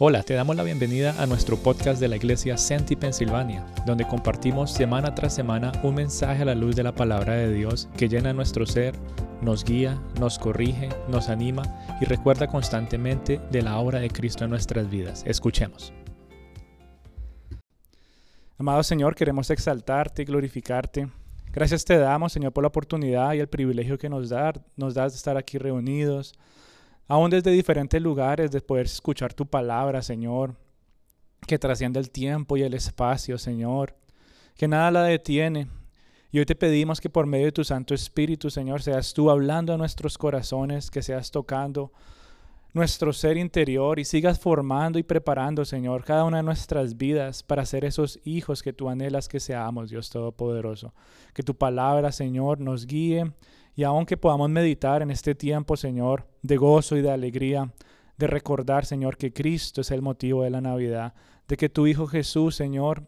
Hola, te damos la bienvenida a nuestro podcast de la iglesia Senti Pensilvania, donde compartimos semana tras semana un mensaje a la luz de la palabra de Dios que llena nuestro ser, nos guía, nos corrige, nos anima y recuerda constantemente de la obra de Cristo en nuestras vidas. Escuchemos. Amado Señor, queremos exaltarte y glorificarte. Gracias te damos, Señor, por la oportunidad y el privilegio que nos, da, nos das de estar aquí reunidos aún desde diferentes lugares, de poder escuchar tu palabra, Señor, que trasciende el tiempo y el espacio, Señor, que nada la detiene. Y hoy te pedimos que por medio de tu Santo Espíritu, Señor, seas tú hablando a nuestros corazones, que seas tocando nuestro ser interior y sigas formando y preparando, Señor, cada una de nuestras vidas para ser esos hijos que tú anhelas que seamos, Dios Todopoderoso. Que tu palabra, Señor, nos guíe y aunque podamos meditar en este tiempo, Señor, de gozo y de alegría, de recordar, Señor, que Cristo es el motivo de la Navidad, de que tu Hijo Jesús, Señor,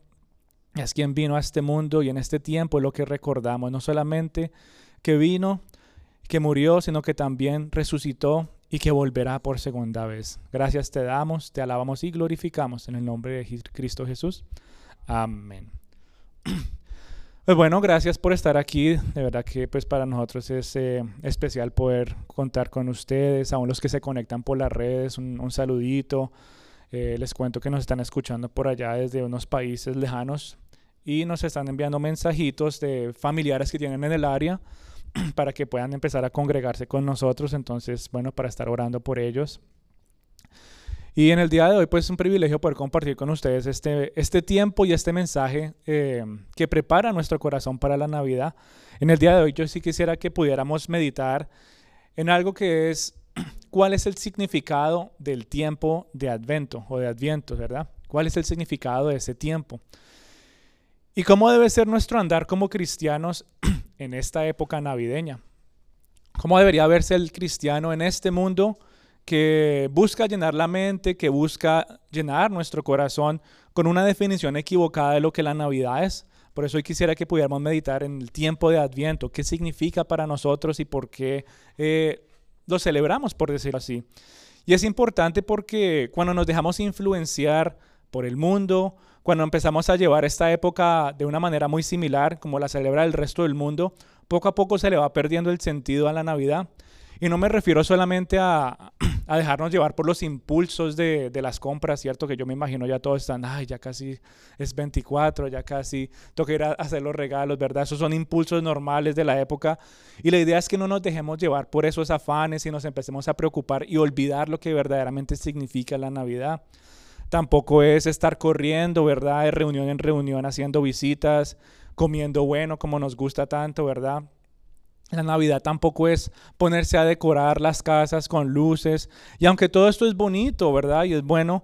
es quien vino a este mundo y en este tiempo es lo que recordamos, no solamente que vino, que murió, sino que también resucitó y que volverá por segunda vez. Gracias te damos, te alabamos y glorificamos en el nombre de Cristo Jesús. Amén. Pues bueno, gracias por estar aquí. De verdad que pues para nosotros es eh, especial poder contar con ustedes, aún los que se conectan por las redes, un, saludito. Eh, les cuento que nos están escuchando por allá desde unos países lejanos y nos están enviando mensajitos de familiares que tienen en el área para que puedan empezar a congregarse con nosotros. Entonces, bueno, para estar orando por ellos. Y en el día de hoy, pues es un privilegio poder compartir con ustedes este, este tiempo y este mensaje eh, que prepara nuestro corazón para la Navidad. En el día de hoy yo sí quisiera que pudiéramos meditar en algo que es cuál es el significado del tiempo de Advento o de Adviento, ¿verdad? ¿Cuál es el significado de ese tiempo? ¿Y cómo debe ser nuestro andar como cristianos en esta época navideña? ¿Cómo debería verse el cristiano en este mundo? Que busca llenar la mente, que busca llenar nuestro corazón con una definición equivocada de lo que la Navidad es. Por eso hoy quisiera que pudiéramos meditar en el tiempo de Adviento, qué significa para nosotros y por qué eh, lo celebramos, por decirlo así. Y es importante porque cuando nos dejamos influenciar por el mundo, cuando empezamos a llevar esta época de una manera muy similar como la celebra el resto del mundo, poco a poco se le va perdiendo el sentido a la Navidad. Y no me refiero solamente a, a dejarnos llevar por los impulsos de, de, las compras, ¿cierto? Que yo me imagino ya todos están, ay, ya casi es 24, ya casi toca ir a hacer los regalos, ¿verdad? Esos son impulsos normales de la época. Y la idea es que no nos dejemos llevar por esos afanes y nos empecemos a preocupar y olvidar lo que verdaderamente significa la Navidad. Tampoco es estar corriendo, ¿verdad? De reunión en reunión, haciendo visitas, comiendo bueno como nos gusta tanto, ¿verdad? La Navidad tampoco es ponerse a decorar las casas con luces. Y aunque todo esto es bonito, ¿verdad? Y es bueno,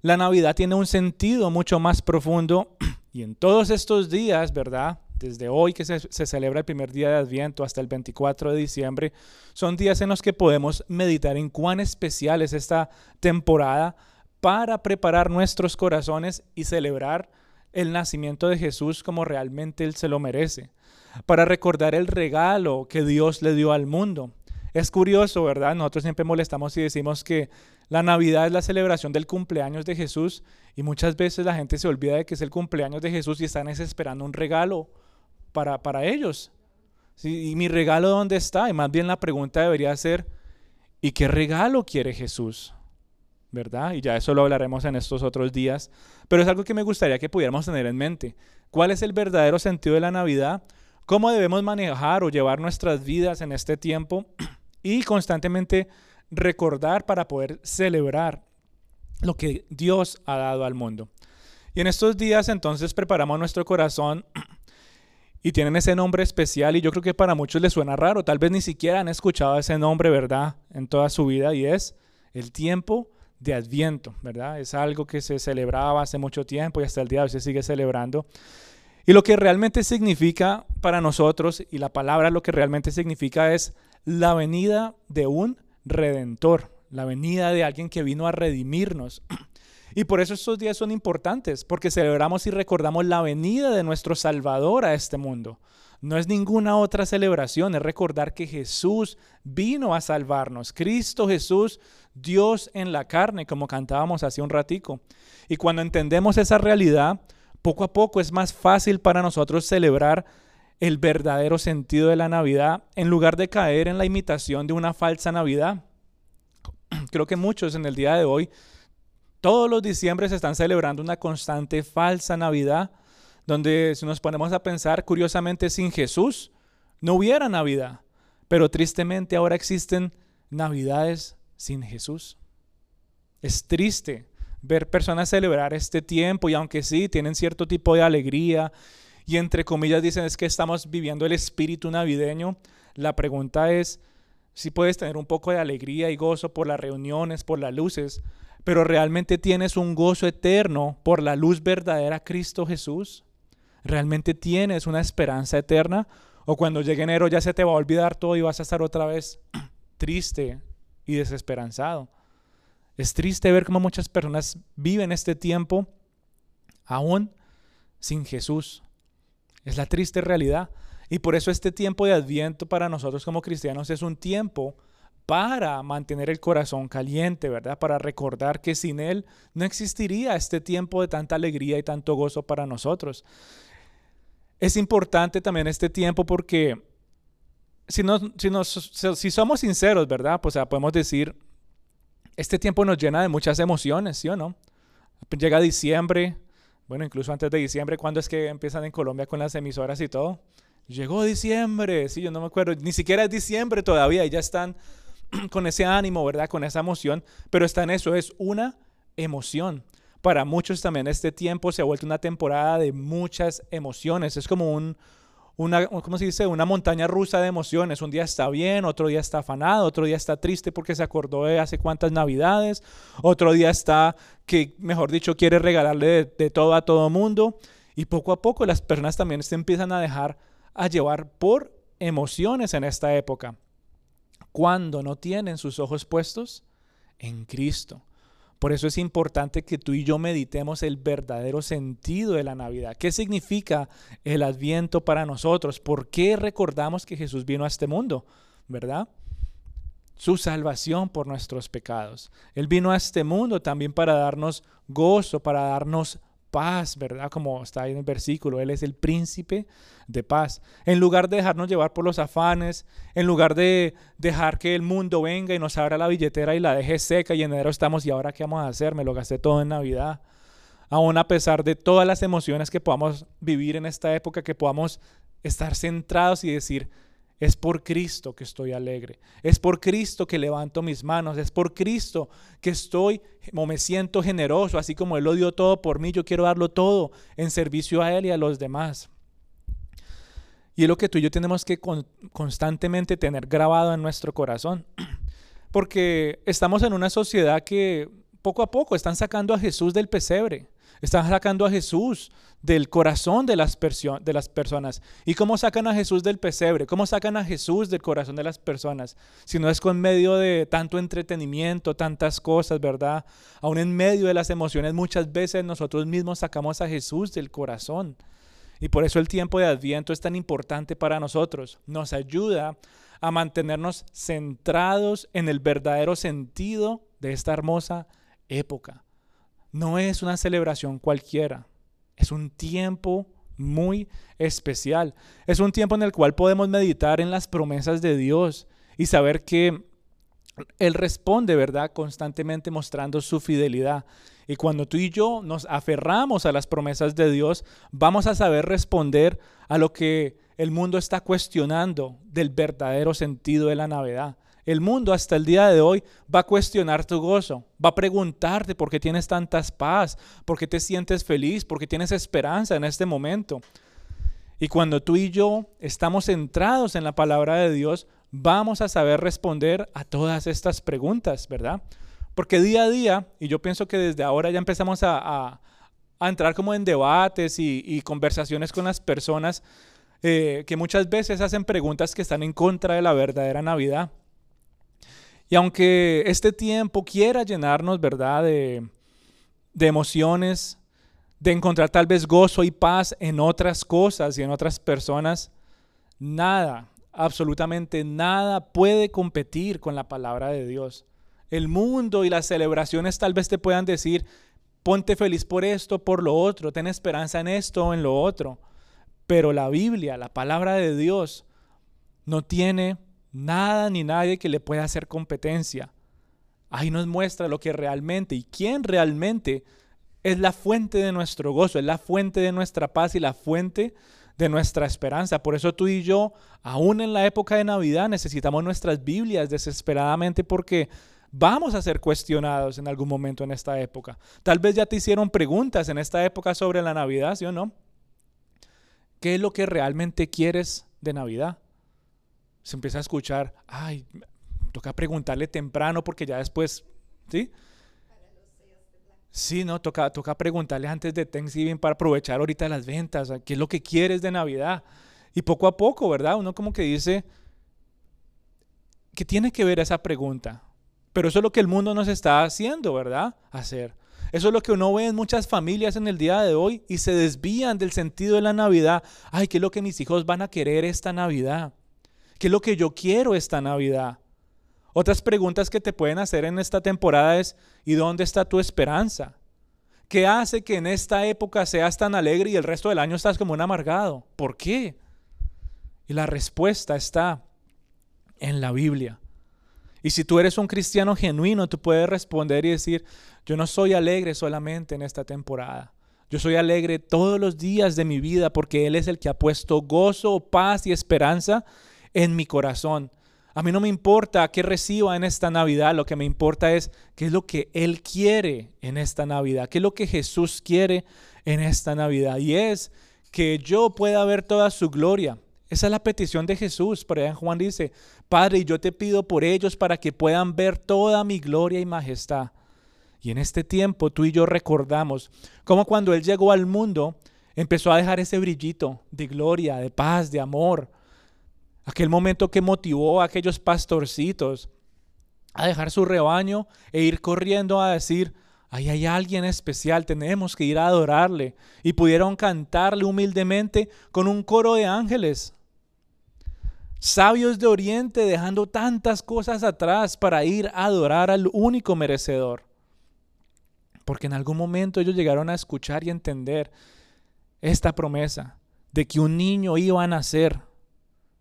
la Navidad tiene un sentido mucho más profundo. Y en todos estos días, ¿verdad? Desde hoy que se, celebra el primer día de Adviento hasta el 24 de diciembre, son días en los que podemos meditar en cuán especial es esta temporada para preparar nuestros corazones y celebrar el nacimiento de Jesús como realmente Él se lo merece para recordar el regalo que Dios le dio al mundo. Es curioso, ¿verdad? Nosotros siempre molestamos y decimos que la Navidad es la celebración del cumpleaños de Jesús y muchas veces la gente se olvida de que es el cumpleaños de Jesús y están esperando un regalo para, para ellos. ¿Y mi regalo dónde está? Y más bien la pregunta debería ser, ¿y qué regalo quiere Jesús? ¿Verdad? Y ya eso lo hablaremos en estos otros días. Pero es algo que me gustaría que pudiéramos tener en mente. ¿Cuál es el verdadero sentido de la Navidad? Cómo debemos manejar o llevar nuestras vidas en este tiempo y constantemente recordar para poder celebrar lo que Dios ha dado al mundo. Y en estos días entonces preparamos nuestro corazón y tienen ese nombre especial y yo creo que para muchos les suena raro, tal vez ni siquiera han escuchado ese nombre, ¿verdad? En toda su vida y es el tiempo de Adviento, ¿verdad? Es algo que se celebraba hace mucho tiempo y hasta el día de hoy se sigue celebrando. Y lo que realmente significa para nosotros, y la palabra lo que realmente significa es la venida de un redentor, la venida de alguien que vino a redimirnos. Y por eso estos días son importantes, porque celebramos y recordamos la venida de nuestro Salvador a este mundo. No es ninguna otra celebración, es recordar que Jesús vino a salvarnos. Cristo Jesús, Dios en la carne, como cantábamos hace un ratico. Y cuando entendemos esa realidad, poco a poco es más fácil para nosotros celebrar el verdadero sentido de la Navidad en lugar de caer en la imitación de una falsa Navidad. Creo que muchos en el día de hoy, todos los diciembres están celebrando una constante falsa Navidad donde si nos ponemos a pensar, curiosamente sin Jesús no hubiera Navidad, pero tristemente ahora existen Navidades sin Jesús. Es triste ver personas celebrar este tiempo y aunque sí tienen cierto tipo de alegría y entre comillas dicen es que estamos viviendo el espíritu navideño, la pregunta es si puedes tener un poco de alegría y gozo por las reuniones, por las luces, pero realmente tienes un gozo eterno por la luz verdadera Cristo Jesús. ¿Realmente tienes una esperanza eterna? ¿O cuando llegue enero ya se te va a olvidar todo y vas a estar otra vez triste y desesperanzado? Es triste ver cómo muchas personas viven este tiempo aún sin Jesús. Es la triste realidad. Y por eso este tiempo de adviento para nosotros como cristianos es un tiempo para mantener el corazón caliente, ¿verdad? Para recordar que sin Él no existiría este tiempo de tanta alegría y tanto gozo para nosotros. Es importante también este tiempo porque si, si, si somos sinceros, ¿verdad? Pues podemos decir, este tiempo nos llena de muchas emociones, ¿sí o no? Llega diciembre, bueno, incluso antes de diciembre, ¿cuándo es que empiezan en Colombia con las emisoras y todo? Llegó diciembre, sí, yo no me acuerdo, ni siquiera es diciembre todavía y ya están con ese ánimo, ¿verdad? Con esa emoción, pero está en eso, es una emoción para muchos también este tiempo se ha vuelto una temporada de muchas emociones. Es como un, una, ¿cómo se dice? Una montaña rusa de emociones. Un día está bien, otro día está afanado, otro día está triste porque se acordó de hace cuántas navidades, otro día está que, mejor dicho, quiere regalarle de, todo a todo mundo. Y poco a poco las personas también se empiezan a dejar a llevar por emociones en esta época. Cuando no tienen sus ojos puestos en Cristo. Por eso es importante que tú y yo meditemos el verdadero sentido de la Navidad. ¿Qué significa el adviento para nosotros? ¿Por qué recordamos que Jesús vino a este mundo? ¿Verdad? Su salvación por nuestros pecados. Él vino a este mundo también para darnos gozo, para darnos paz, ¿verdad? Como está ahí en el versículo, Él es el príncipe de paz. En lugar de dejarnos llevar por los afanes, en lugar de dejar que el mundo venga y nos abra la billetera y la deje seca y en enero estamos, ¿y ahora qué vamos a hacer? Me lo gasté todo en Navidad. Aún a pesar de todas las emociones que podamos vivir en esta época, que podamos estar centrados y decir, es por Cristo que estoy alegre. Es por Cristo que levanto mis manos. Es por Cristo que estoy o me siento generoso. Así como Él lo dio todo por mí, yo quiero darlo todo en servicio a Él y a los demás. Y es lo que tú y yo tenemos que constantemente tener grabado en nuestro corazón. Porque estamos en una sociedad que poco a poco están sacando a Jesús del pesebre. Están sacando a Jesús del corazón de las, de las personas. ¿Y cómo sacan a Jesús del pesebre? ¿Cómo sacan a Jesús del corazón de las personas? Si no es con medio de tanto entretenimiento, tantas cosas, ¿verdad? Aún en medio de las emociones muchas veces nosotros mismos sacamos a Jesús del corazón. Y por eso el tiempo de Adviento es tan importante para nosotros. Nos ayuda a mantenernos centrados en el verdadero sentido de esta hermosa época no es una celebración cualquiera, es un tiempo muy especial. Es un tiempo en el cual podemos meditar en las promesas de Dios y saber que Él responde, ¿verdad? Constantemente mostrando su fidelidad. Y cuando tú y yo nos aferramos a las promesas de Dios, vamos a saber responder a lo que el mundo está cuestionando del verdadero sentido de la Navidad. El mundo hasta el día de hoy va a cuestionar tu gozo, va a preguntarte por qué tienes tantas paz, por qué te sientes feliz, por qué tienes esperanza en este momento. Y cuando tú y yo estamos centrados en la palabra de Dios, vamos a saber responder a todas estas preguntas, ¿verdad? Porque día a día, y yo pienso que desde ahora ya empezamos a, entrar como en debates y, conversaciones con las personas eh, que muchas veces hacen preguntas que están en contra de la verdadera Navidad. Y aunque este tiempo quiera llenarnos, ¿verdad?, de, emociones, de encontrar tal vez gozo y paz en otras cosas y en otras personas, nada, absolutamente nada puede competir con la palabra de Dios. El mundo y las celebraciones tal vez te puedan decir, ponte feliz por esto, por lo otro, ten esperanza en esto o en lo otro. Pero la Biblia, la palabra de Dios, no tiene nada ni nadie que le pueda hacer competencia. Ahí nos muestra lo que realmente y quién realmente es la fuente de nuestro gozo, es la fuente de nuestra paz y la fuente de nuestra esperanza. Por eso tú y yo, aún en la época de Navidad, necesitamos nuestras Biblias desesperadamente porque vamos a ser cuestionados en algún momento en esta época. Tal vez ya te hicieron preguntas en esta época sobre la Navidad, ¿sí o no? ¿Qué es lo que realmente quieres de Navidad? Se empieza a escuchar, ay, toca preguntarle temprano porque ya después, ¿sí? Sí, no, toca, toca preguntarle antes de Thanksgiving para aprovechar ahorita las ventas, qué es lo que quieres de Navidad. Y poco a poco, ¿verdad? Uno como que dice, ¿qué tiene que ver esa pregunta? Pero eso es lo que el mundo nos está haciendo, ¿verdad? Hacer. Eso es lo que uno ve en muchas familias en el día de hoy y se desvían del sentido de la Navidad. Ay, ¿qué es lo que mis hijos van a querer esta Navidad? ¿Qué es lo que yo quiero esta Navidad? Otras preguntas que te pueden hacer en esta temporada es, ¿y dónde está tu esperanza? ¿Qué hace que en esta época seas tan alegre y el resto del año estás como un amargado? ¿Por qué? Y la respuesta está en la Biblia. Y si tú eres un cristiano genuino, tú puedes responder y decir, yo no soy alegre solamente en esta temporada. Yo soy alegre todos los días de mi vida porque Él es el que ha puesto gozo, paz y esperanza en mi corazón. A mí no me importa qué reciba en esta Navidad, lo que me importa es qué es lo que Él quiere en esta Navidad, qué es lo que Jesús quiere en esta Navidad. Y es que yo pueda ver toda su gloria, esa es la petición de Jesús. Por allá Juan dice, Padre, yo te pido por ellos para que puedan ver toda mi gloria y majestad. Y en este tiempo tú y yo recordamos cómo cuando Él llegó al mundo, empezó a dejar ese brillito de gloria, de paz, de amor. Aquel momento que motivó a aquellos pastorcitos a dejar su rebaño e ir corriendo a decir, ahí hay alguien especial, tenemos que ir a adorarle. Y pudieron cantarle humildemente con un coro de ángeles sabios de Oriente dejando tantas cosas atrás para ir a adorar al único merecedor. Porque en algún momento ellos llegaron a escuchar y entender esta promesa de que un niño iba a nacer,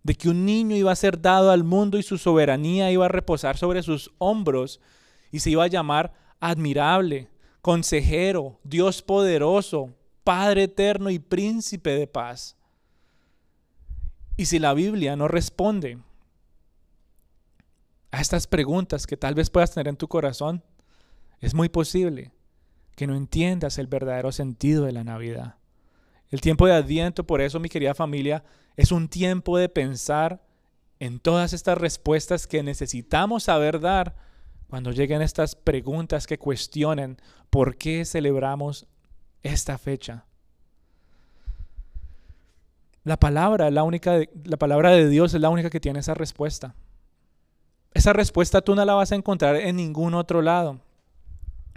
de que un niño iba a ser dado al mundo y su soberanía iba a reposar sobre sus hombros y se iba a llamar admirable, consejero, Dios poderoso, Padre eterno y príncipe de paz. Y si la Biblia no responde a estas preguntas que tal vez puedas tener en tu corazón, es muy posible que no entiendas el verdadero sentido de la Navidad. El tiempo de Adviento, por eso, mi querida familia, es un tiempo de pensar en todas estas respuestas que necesitamos saber dar cuando lleguen estas preguntas que cuestionen por qué celebramos esta fecha. La palabra, la única, la palabra de Dios es la única que tiene esa respuesta. Esa respuesta tú no la vas a encontrar en ningún otro lado.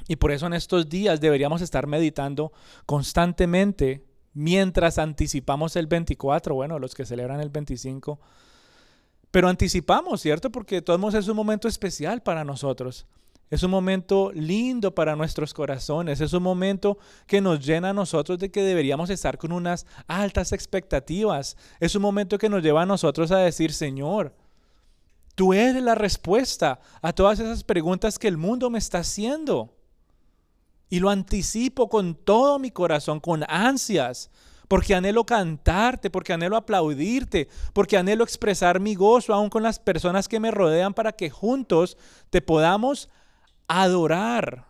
Y por eso en estos días deberíamos estar meditando constantemente mientras anticipamos el 24, bueno, los que celebran el 25. Pero anticipamos, ¿cierto? Porque todos es un momento especial para nosotros. Es un momento lindo para nuestros corazones. Es un momento que nos llena a nosotros de que deberíamos estar con unas altas expectativas. Es un momento que nos lleva a nosotros a decir, Señor, tú eres la respuesta a todas esas preguntas que el mundo me está haciendo. Y lo anticipo con todo mi corazón, con ansias, porque anhelo cantarte, porque anhelo aplaudirte, porque anhelo expresar mi gozo aún con las personas que me rodean para que juntos te podamos adorar.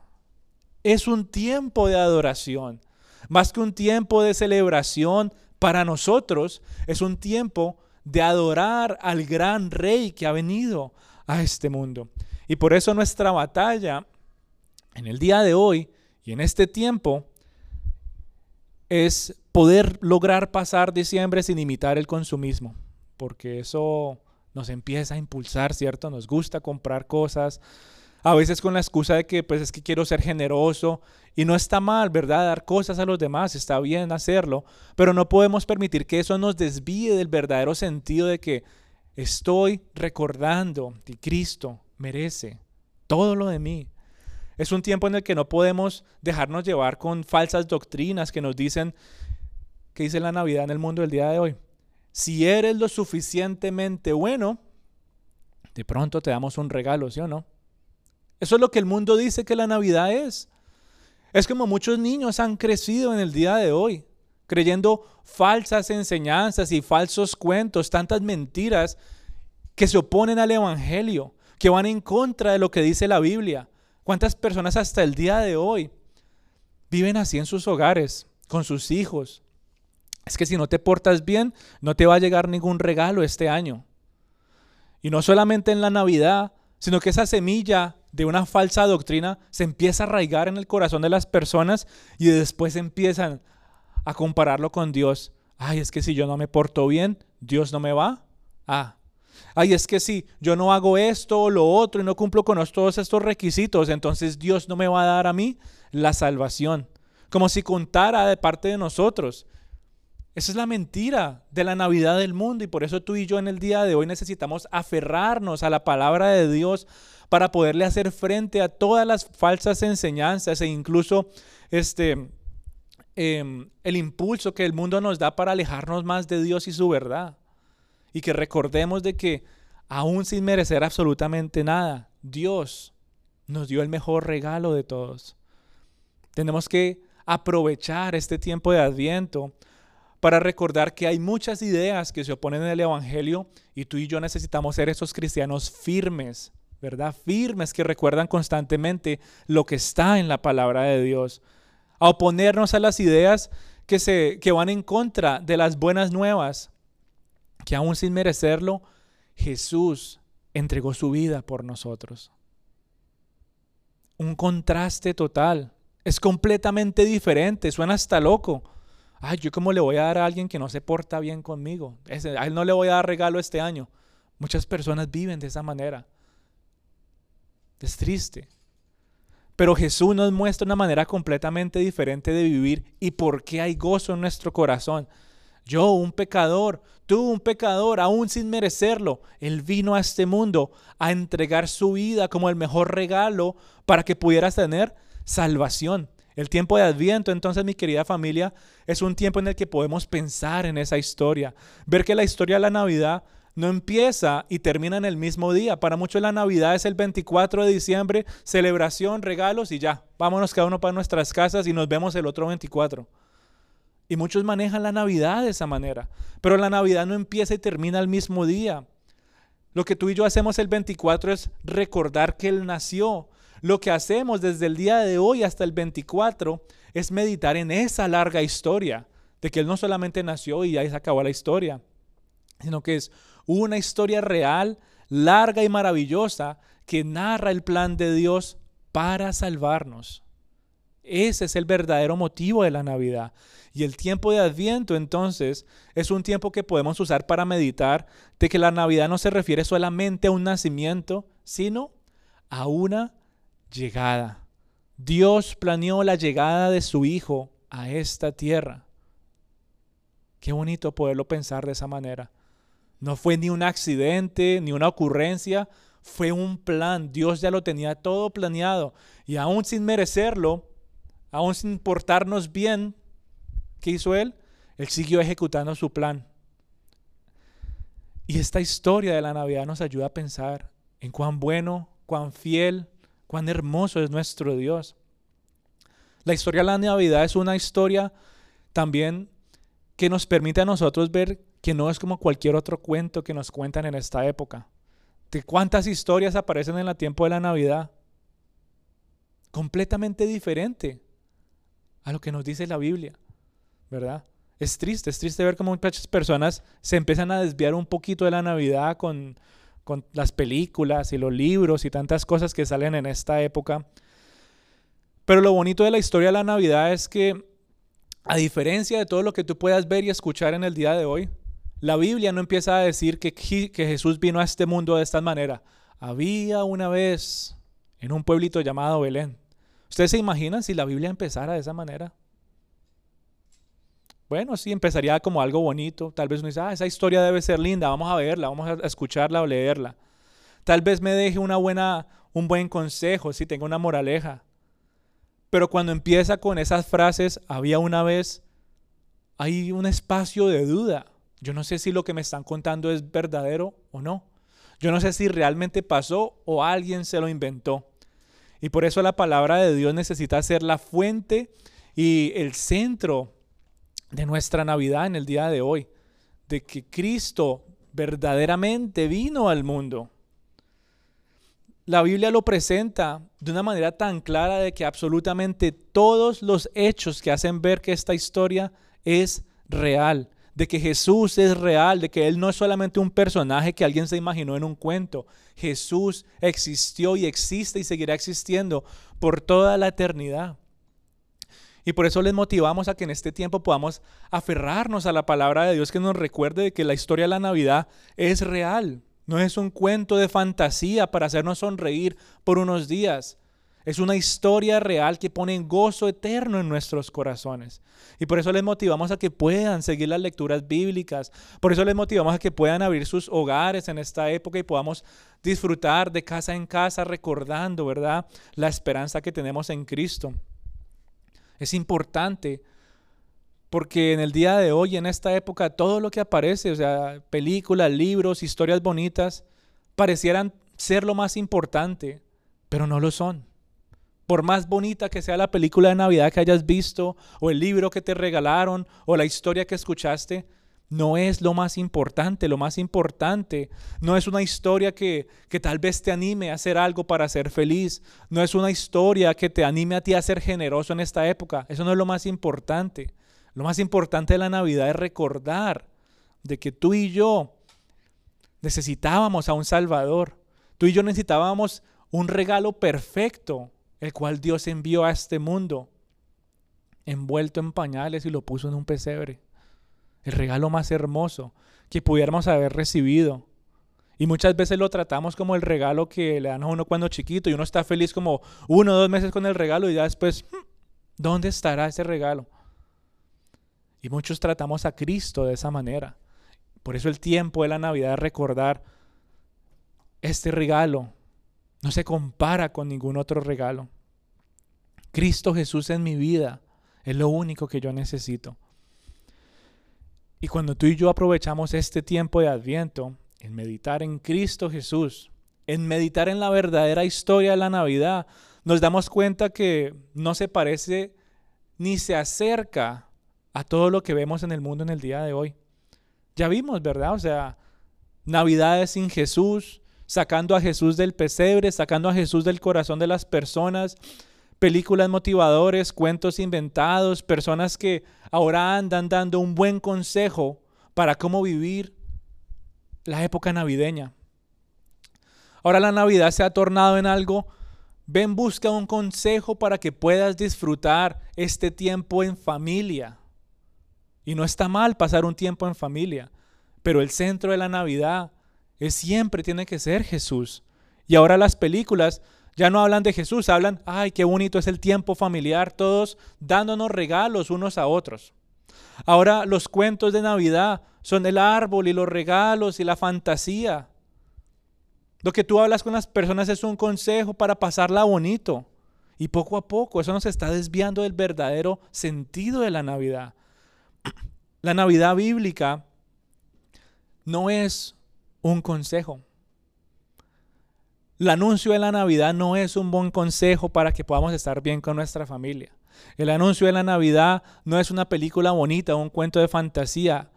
Es un tiempo de adoración. Más que un tiempo de celebración para nosotros, es un tiempo de adorar al gran rey que ha venido a este mundo. Y por eso nuestra batalla en el día de hoy y en este tiempo es poder lograr pasar diciembre sin imitar el consumismo, porque eso nos empieza a impulsar, ¿cierto? Nos gusta comprar cosas, a veces con la excusa de que pues es que quiero ser generoso y no está mal, ¿verdad? Dar cosas a los demás, está bien hacerlo, pero no podemos permitir que eso nos desvíe del verdadero sentido de que estoy recordando que Cristo merece todo lo de mí. Es un tiempo en el que no podemos dejarnos llevar con falsas doctrinas que nos dicen, que dice la Navidad en el mundo del día de hoy? Si eres lo suficientemente bueno, de pronto te damos un regalo, ¿sí o no? Eso es lo que el mundo dice que la Navidad es. Es como muchos niños han crecido en el día de hoy, creyendo falsas enseñanzas y falsos cuentos, tantas mentiras que se oponen al Evangelio, que van en contra de lo que dice la Biblia. ¿Cuántas personas hasta el día de hoy viven así en sus hogares, con sus hijos? Es que si no te portas bien, no te va a llegar ningún regalo este año. Y no solamente en la Navidad, sino que esa semilla de una falsa doctrina se empieza a arraigar en el corazón de las personas y después empiezan a compararlo con Dios. Ay, es que si yo no me porto bien, Dios no me va. Ah, ay, es que si yo no hago esto o lo otro y no cumplo con todos estos requisitos, entonces Dios no me va a dar a mí la salvación. Como si contara de parte de nosotros. Esa es la mentira de la Navidad del mundo y por eso tú y yo en el día de hoy necesitamos aferrarnos a la palabra de Dios para poderle hacer frente a todas las falsas enseñanzas e incluso este, em, el impulso que el mundo nos da para alejarnos más de Dios y su verdad. Y que recordemos de que aún sin merecer absolutamente nada, Dios nos dio el mejor regalo de todos. Tenemos que aprovechar este tiempo de adviento para recordar que hay muchas ideas que se oponen al Evangelio y tú y yo necesitamos ser esos cristianos firmes, ¿verdad? Firmes que recuerdan constantemente lo que está en la palabra de Dios. A oponernos a las ideas que, se, que van en contra de las buenas nuevas, que aún sin merecerlo, Jesús entregó su vida por nosotros. Un contraste total. Es completamente diferente, suena hasta loco ay, yo cómo le voy a dar a alguien que no se porta bien conmigo. a él no le voy a dar regalo este año. Muchas personas viven de esa manera. Es triste. Pero Jesús nos muestra una manera completamente diferente de vivir y por qué hay gozo en nuestro corazón. Yo, un pecador, tú, un pecador, aún sin merecerlo, Él vino a este mundo a entregar su vida como el mejor regalo para que pudieras tener salvación. El tiempo de Adviento, entonces, mi querida familia, es un tiempo en el que podemos pensar en esa historia, ver que la historia de la Navidad no empieza y termina en el mismo día. Para muchos la Navidad es el 24 de diciembre, celebración, regalos y ya. Vámonos cada uno para nuestras casas y nos vemos el otro 24. Y muchos manejan la Navidad de esa manera. Pero la Navidad no empieza y termina el mismo día. Lo que tú y yo hacemos el 24 es recordar que Él nació, lo que hacemos desde el día de hoy hasta el 24 es meditar en esa larga historia de que Él no solamente nació y ya se acabó la historia, sino que es una historia real, larga y maravillosa que narra el plan de Dios para salvarnos. Ese es el verdadero motivo de la Navidad. Y el tiempo de Adviento entonces es un tiempo que podemos usar para meditar de que la Navidad no se refiere solamente a un nacimiento, sino a una llegada. Dios planeó la llegada de su Hijo a esta tierra. Qué bonito poderlo pensar de esa manera. No fue ni un accidente, ni una ocurrencia, fue un plan. Dios ya lo tenía todo planeado. Y aún sin merecerlo, aún sin portarnos bien, ¿qué hizo Él? Él siguió ejecutando su plan. Y esta historia de la Navidad nos ayuda a pensar en cuán bueno, cuán fiel, Cuán hermoso es nuestro Dios. La historia de la Navidad es una historia también que nos permite a nosotros ver que no es como cualquier otro cuento que nos cuentan en esta época. De cuántas historias aparecen en el tiempo de la Navidad. Completamente diferente a lo que nos dice la Biblia, ¿verdad? Es triste, es triste ver cómo muchas personas se empiezan a desviar un poquito de la Navidad con con las películas y los libros y tantas cosas que salen en esta época. Pero lo bonito de la historia de la Navidad es que, a diferencia de todo lo que tú puedas ver y escuchar en el día de hoy, la Biblia no empieza a decir que, que Jesús vino a este mundo de esta manera. Había una vez en un pueblito llamado Belén. ¿Ustedes se imaginan si la Biblia empezara de esa manera? Bueno, sí, empezaría como algo bonito. Tal vez uno dice, ah, esa historia debe ser linda, vamos a verla, vamos a escucharla o leerla. Tal vez me deje una buena, un buen consejo, si tengo una moraleja. Pero cuando empieza con esas frases, había una vez, hay un espacio de duda. Yo no sé si lo que me están contando es verdadero o no. Yo no sé si realmente pasó o alguien se lo inventó. Y por eso la palabra de Dios necesita ser la fuente y el centro de nuestra Navidad en el día de hoy. De que Cristo verdaderamente vino al mundo. La Biblia lo presenta de una manera tan clara de que absolutamente todos los hechos que hacen ver que esta historia es real de que Jesús es real, de que Él no es solamente un personaje que alguien se imaginó en un cuento. Jesús existió y existe y seguirá existiendo por toda la eternidad. Y por eso les motivamos a que en este tiempo podamos aferrarnos a la palabra de Dios que nos recuerde de que la historia de la Navidad es real. No es un cuento de fantasía para hacernos sonreír por unos días. Es una historia real que pone gozo eterno en nuestros corazones. Y por eso les motivamos a que puedan seguir las lecturas bíblicas. Por eso les motivamos a que puedan abrir sus hogares en esta época y podamos disfrutar de casa en casa recordando, ¿verdad? La esperanza que tenemos en Cristo. Es importante porque en el día de hoy, en esta época, todo lo que aparece, o sea, películas, libros, historias bonitas, parecieran ser lo más importante, pero no lo son. Por más bonita que sea la película de Navidad que hayas visto, o el libro que te regalaron, o la historia que escuchaste, no es lo más importante. Lo más importante no es una historia que, que, tal vez te anime a hacer algo para ser feliz. No es una historia que te anime a ti a ser generoso en esta época. Eso no es lo más importante. Lo más importante de la Navidad es recordar de que tú y yo necesitábamos a un Salvador. Tú y yo necesitábamos un regalo perfecto el cual Dios envió a este mundo envuelto en pañales y lo puso en un pesebre. El regalo más hermoso que pudiéramos haber recibido. Y muchas veces lo tratamos como el regalo que le dan a uno cuando chiquito y uno está feliz como uno o dos meses con el regalo y ya después, hmm, ¿dónde estará ese regalo? Y muchos tratamos a Cristo de esa manera. Por eso el tiempo de la Navidad es recordar este regalo no se compara con ningún otro regalo. Cristo Jesús en mi vida es lo único que yo necesito. Y cuando tú y yo aprovechamos este tiempo de adviento en meditar en Cristo Jesús, en meditar en la verdadera historia de la Navidad, nos damos cuenta que no se parece ni se acerca a todo lo que vemos en el mundo en el día de hoy. Ya vimos, ¿verdad? O sea, Navidades sin Jesús, sacando a Jesús del pesebre, sacando a Jesús del corazón de las personas, películas motivadores, cuentos inventados, personas que ahora andan dando un buen consejo para cómo vivir la época navideña. Ahora la Navidad se ha tornado en algo, ven, busca un consejo para que puedas disfrutar este tiempo en familia. Y no está mal pasar un tiempo en familia, pero el centro de la Navidad es siempre tiene que ser Jesús. Y ahora las películas ya no hablan de Jesús, hablan, ay, qué bonito es el tiempo familiar, todos dándonos regalos unos a otros. Ahora los cuentos de Navidad son el árbol y los regalos y la fantasía. Lo que tú hablas con las personas es un consejo para pasarla bonito. Y poco a poco eso nos está desviando del verdadero sentido de la Navidad. La Navidad bíblica no es un consejo. El anuncio de la Navidad no es un buen consejo para que podamos estar bien con nuestra familia. El anuncio de la Navidad no es una película bonita, un cuento de fantasía.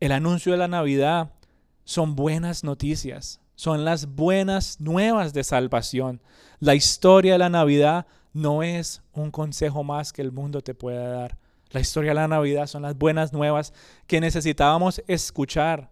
El anuncio de la Navidad son buenas noticias, son las buenas nuevas de salvación. La historia de la Navidad no es un consejo más que el mundo te pueda dar. La historia de la Navidad son las buenas nuevas que necesitábamos escuchar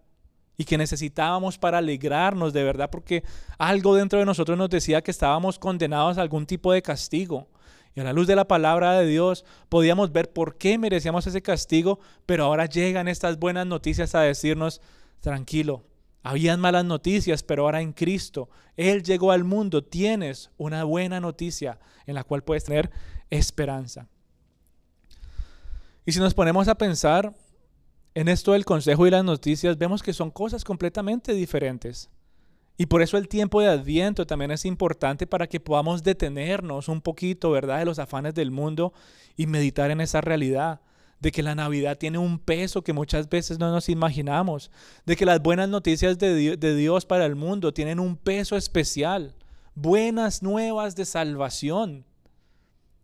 y que necesitábamos para alegrarnos de verdad, porque algo dentro de nosotros nos decía que estábamos condenados a algún tipo de castigo. Y a la luz de la palabra de Dios podíamos ver por qué merecíamos ese castigo, pero ahora llegan estas buenas noticias a decirnos, tranquilo, Habían malas noticias, pero ahora en Cristo, Él llegó al mundo, tienes una buena noticia en la cual puedes tener esperanza. Y si nos ponemos a pensar en esto del consejo y las noticias, vemos que son cosas completamente diferentes. Y por eso el tiempo de Adviento también es importante para que podamos detenernos un poquito, ¿verdad?, de los afanes del mundo y meditar en esa realidad de que la Navidad tiene un peso que muchas veces no nos imaginamos, de que las buenas noticias de, Dios para el mundo tienen un peso especial, buenas nuevas de salvación.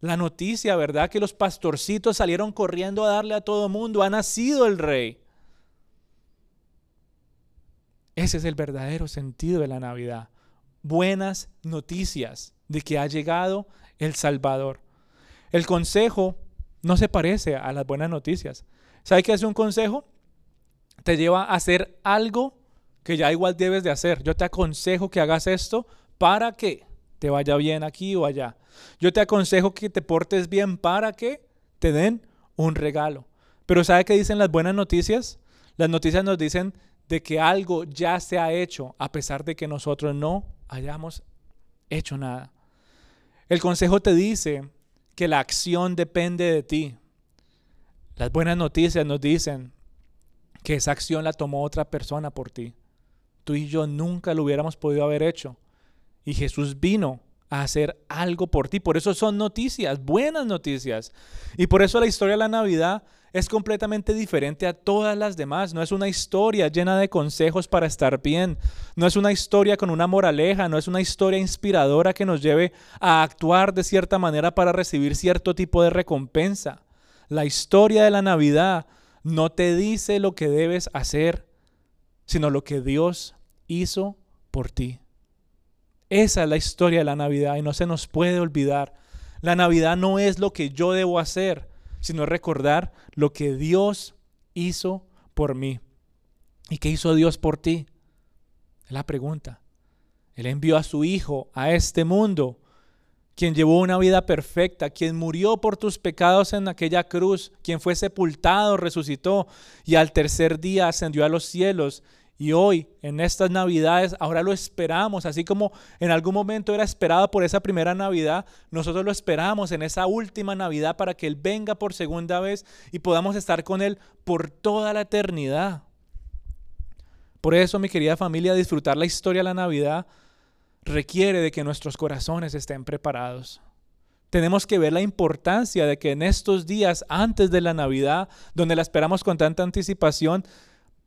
La noticia, ¿verdad? Que los pastorcitos salieron corriendo a darle a todo mundo, ha nacido el rey. Ese es el verdadero sentido de la Navidad. Buenas noticias de que ha llegado el Salvador. El consejo no se parece a las buenas noticias. ¿Sabe qué hace un consejo? Te lleva a hacer algo que ya igual debes de hacer. Yo te aconsejo que hagas esto para que te vaya bien aquí o allá. Yo te aconsejo que te portes bien para que te den un regalo. Pero ¿sabe qué dicen las buenas noticias? Las noticias nos dicen de que algo ya se ha hecho a pesar de que nosotros no hayamos hecho nada. El consejo te dice que la acción depende de ti. Las buenas noticias nos dicen que esa acción la tomó otra persona por ti. Tú y yo nunca lo hubiéramos podido haber hecho. Y Jesús vino a hacer algo por ti. Por eso son noticias, buenas noticias. Y por eso la historia de la Navidad es completamente diferente a todas las demás. No es una historia llena de consejos para estar bien. No es una historia con una moraleja. No es una historia inspiradora que nos lleve a actuar de cierta manera para recibir cierto tipo de recompensa. La historia de la Navidad no te dice lo que debes hacer, sino lo que Dios hizo por ti. Esa es la historia de la Navidad y no se nos puede olvidar. La Navidad no es lo que yo debo hacer, sino recordar lo que Dios hizo por mí. ¿Y qué hizo Dios por ti? Es la pregunta. Él envió a su Hijo a este mundo, quien llevó una vida perfecta, quien murió por tus pecados en aquella cruz, quien fue sepultado, resucitó y al tercer día ascendió a los cielos y hoy, en estas Navidades, ahora lo esperamos, así como en algún momento era esperado por esa primera Navidad, nosotros lo esperamos en esa última Navidad para que Él venga por segunda vez y podamos estar con Él por toda la eternidad. Por eso, mi querida familia, disfrutar la historia de la Navidad requiere de que nuestros corazones estén preparados. Tenemos que ver la importancia de que en estos días antes de la Navidad, donde la esperamos con tanta anticipación,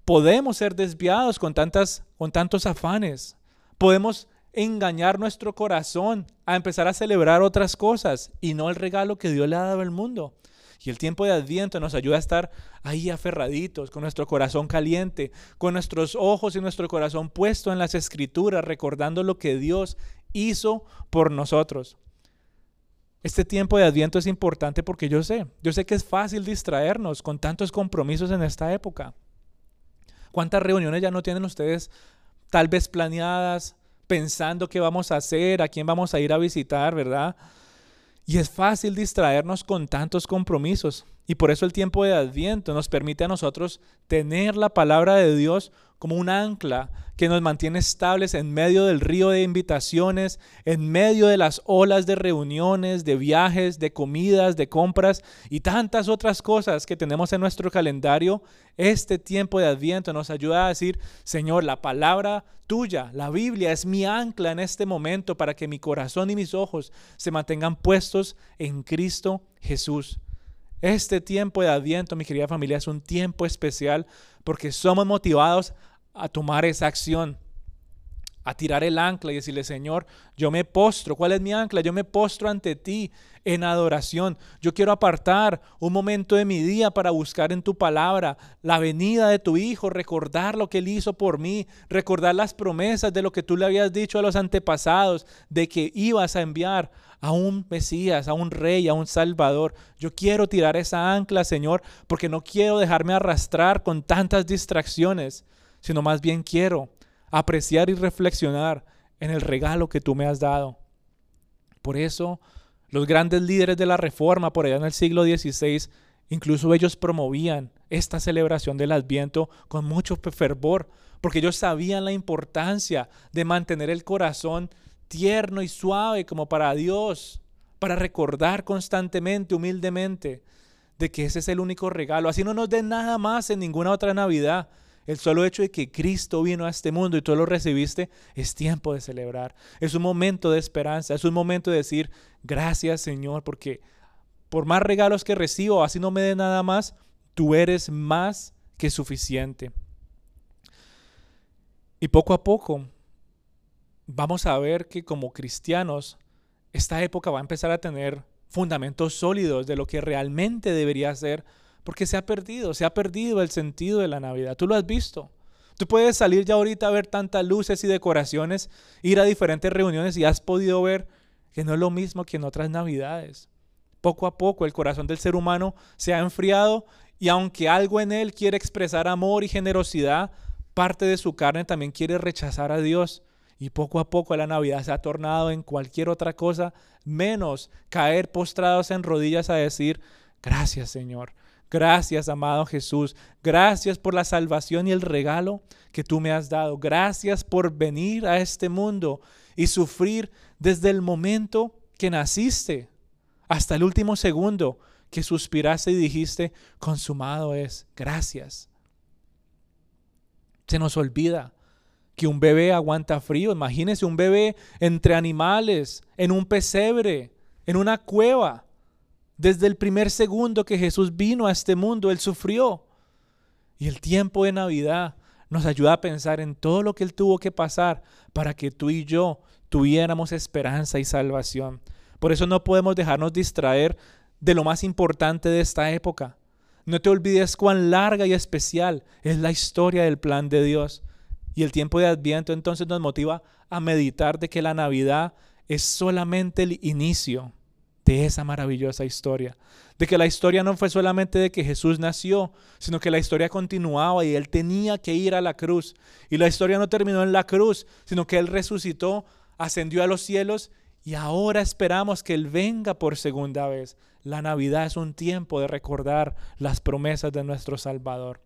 podemos ser desviados con, tantas, con tantos afanes. Podemos engañar nuestro corazón a empezar a celebrar otras cosas y no el regalo que Dios le ha dado al mundo. Y el tiempo de Adviento nos ayuda a estar ahí aferraditos, con nuestro corazón caliente, con nuestros ojos y nuestro corazón puesto en las escrituras, recordando lo que Dios hizo por nosotros. Este tiempo de Adviento es importante porque yo sé, yo sé que es fácil distraernos con tantos compromisos en esta época. ¿Cuántas reuniones ya no tienen ustedes tal vez planeadas, pensando qué vamos a hacer, a quién vamos a ir a visitar, verdad? Y es fácil distraernos con tantos compromisos. Y por eso el tiempo de Adviento nos permite a nosotros tener la palabra de Dios como un ancla que nos mantiene estables en medio del río de invitaciones, en medio de las olas de reuniones, de viajes, de comidas, de compras y tantas otras cosas que tenemos en nuestro calendario. Este tiempo de Adviento nos ayuda a decir, Señor, la palabra tuya, la Biblia es mi ancla en este momento para que mi corazón y mis ojos se mantengan puestos en Cristo Jesús. Este tiempo de Adviento, mi querida familia, es un tiempo especial porque somos motivados a tomar esa acción, a tirar el ancla y decirle, Señor, yo me postro. ¿Cuál es mi ancla? Yo me postro ante ti en adoración. Yo quiero apartar un momento de mi día para buscar en tu palabra la venida de tu Hijo, recordar lo que Él hizo por mí, recordar las promesas de lo que tú le habías dicho a los antepasados, de que ibas a enviar a un Mesías, a un Rey, a un Salvador. Yo quiero tirar esa ancla, Señor, porque no quiero dejarme arrastrar con tantas distracciones, sino más bien quiero apreciar y reflexionar en el regalo que tú me has dado. Por eso, los grandes líderes de la Reforma por allá en el siglo XVI, incluso ellos promovían esta celebración del Adviento con mucho fervor, porque ellos sabían la importancia de mantener el corazón tierno y suave como para Dios, para recordar constantemente, humildemente, de que ese es el único regalo. Así no nos den nada más en ninguna otra Navidad. El solo hecho de que Cristo vino a este mundo y tú lo recibiste es tiempo de celebrar. Es un momento de esperanza, es un momento de decir gracias Señor, porque por más regalos que recibo, así no me dé nada más, tú eres más que suficiente. Y poco a poco vamos a ver que como cristianos, esta época va a empezar a tener fundamentos sólidos de lo que realmente debería ser, porque se ha perdido, se ha perdido el sentido de la Navidad. Tú lo has visto. Tú puedes salir ya ahorita a ver tantas luces y decoraciones, ir a diferentes reuniones y has podido ver que no es lo mismo que en otras Navidades. Poco a poco el corazón del ser humano se ha enfriado y aunque algo en él quiere expresar amor y generosidad, parte de su carne también quiere rechazar a Dios. Y poco a poco la Navidad se ha tornado en cualquier otra cosa menos caer postrados en rodillas a decir, gracias Señor, gracias amado Jesús, gracias por la salvación y el regalo que tú me has dado, gracias por venir a este mundo y sufrir desde el momento que naciste hasta el último segundo que suspiraste y dijiste, consumado es, gracias. Se nos olvida que un bebé aguanta frío. Imagínese un bebé entre animales, en un pesebre, en una cueva. Desde el primer segundo que Jesús vino a este mundo, Él sufrió. Y el tiempo de Navidad nos ayuda a pensar en todo lo que Él tuvo que pasar para que tú y yo tuviéramos esperanza y salvación. Por eso no podemos dejarnos distraer de lo más importante de esta época. No te olvides cuán larga y especial es la historia del plan de Dios. Y el tiempo de Adviento entonces nos motiva a meditar de que la Navidad es solamente el inicio de esa maravillosa historia. De que la historia no fue solamente de que Jesús nació, sino que la historia continuaba y Él tenía que ir a la cruz. Y la historia no terminó en la cruz, sino que Él resucitó, ascendió a los cielos y ahora esperamos que Él venga por segunda vez. La Navidad es un tiempo de recordar las promesas de nuestro Salvador.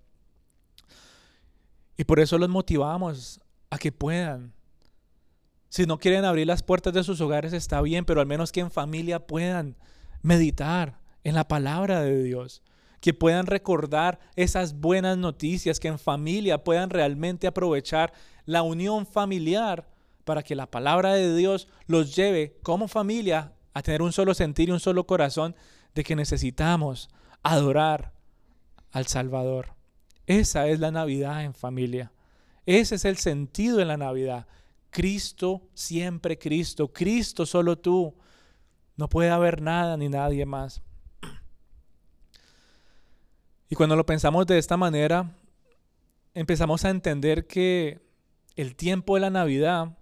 Y por eso los motivamos a que puedan. Si no quieren abrir las puertas de sus hogares está bien, pero al menos que en familia puedan meditar en la palabra de Dios, que puedan recordar esas buenas noticias, que en familia puedan realmente aprovechar la unión familiar para que la palabra de Dios los lleve como familia a tener un solo sentir y un solo corazón de que necesitamos adorar al Salvador. Esa es la Navidad en familia. Ese es el sentido de la Navidad. Cristo, siempre Cristo. Cristo, solo tú. No puede haber nada ni nadie más. Y cuando lo pensamos de esta manera, empezamos a entender que el tiempo de la Navidad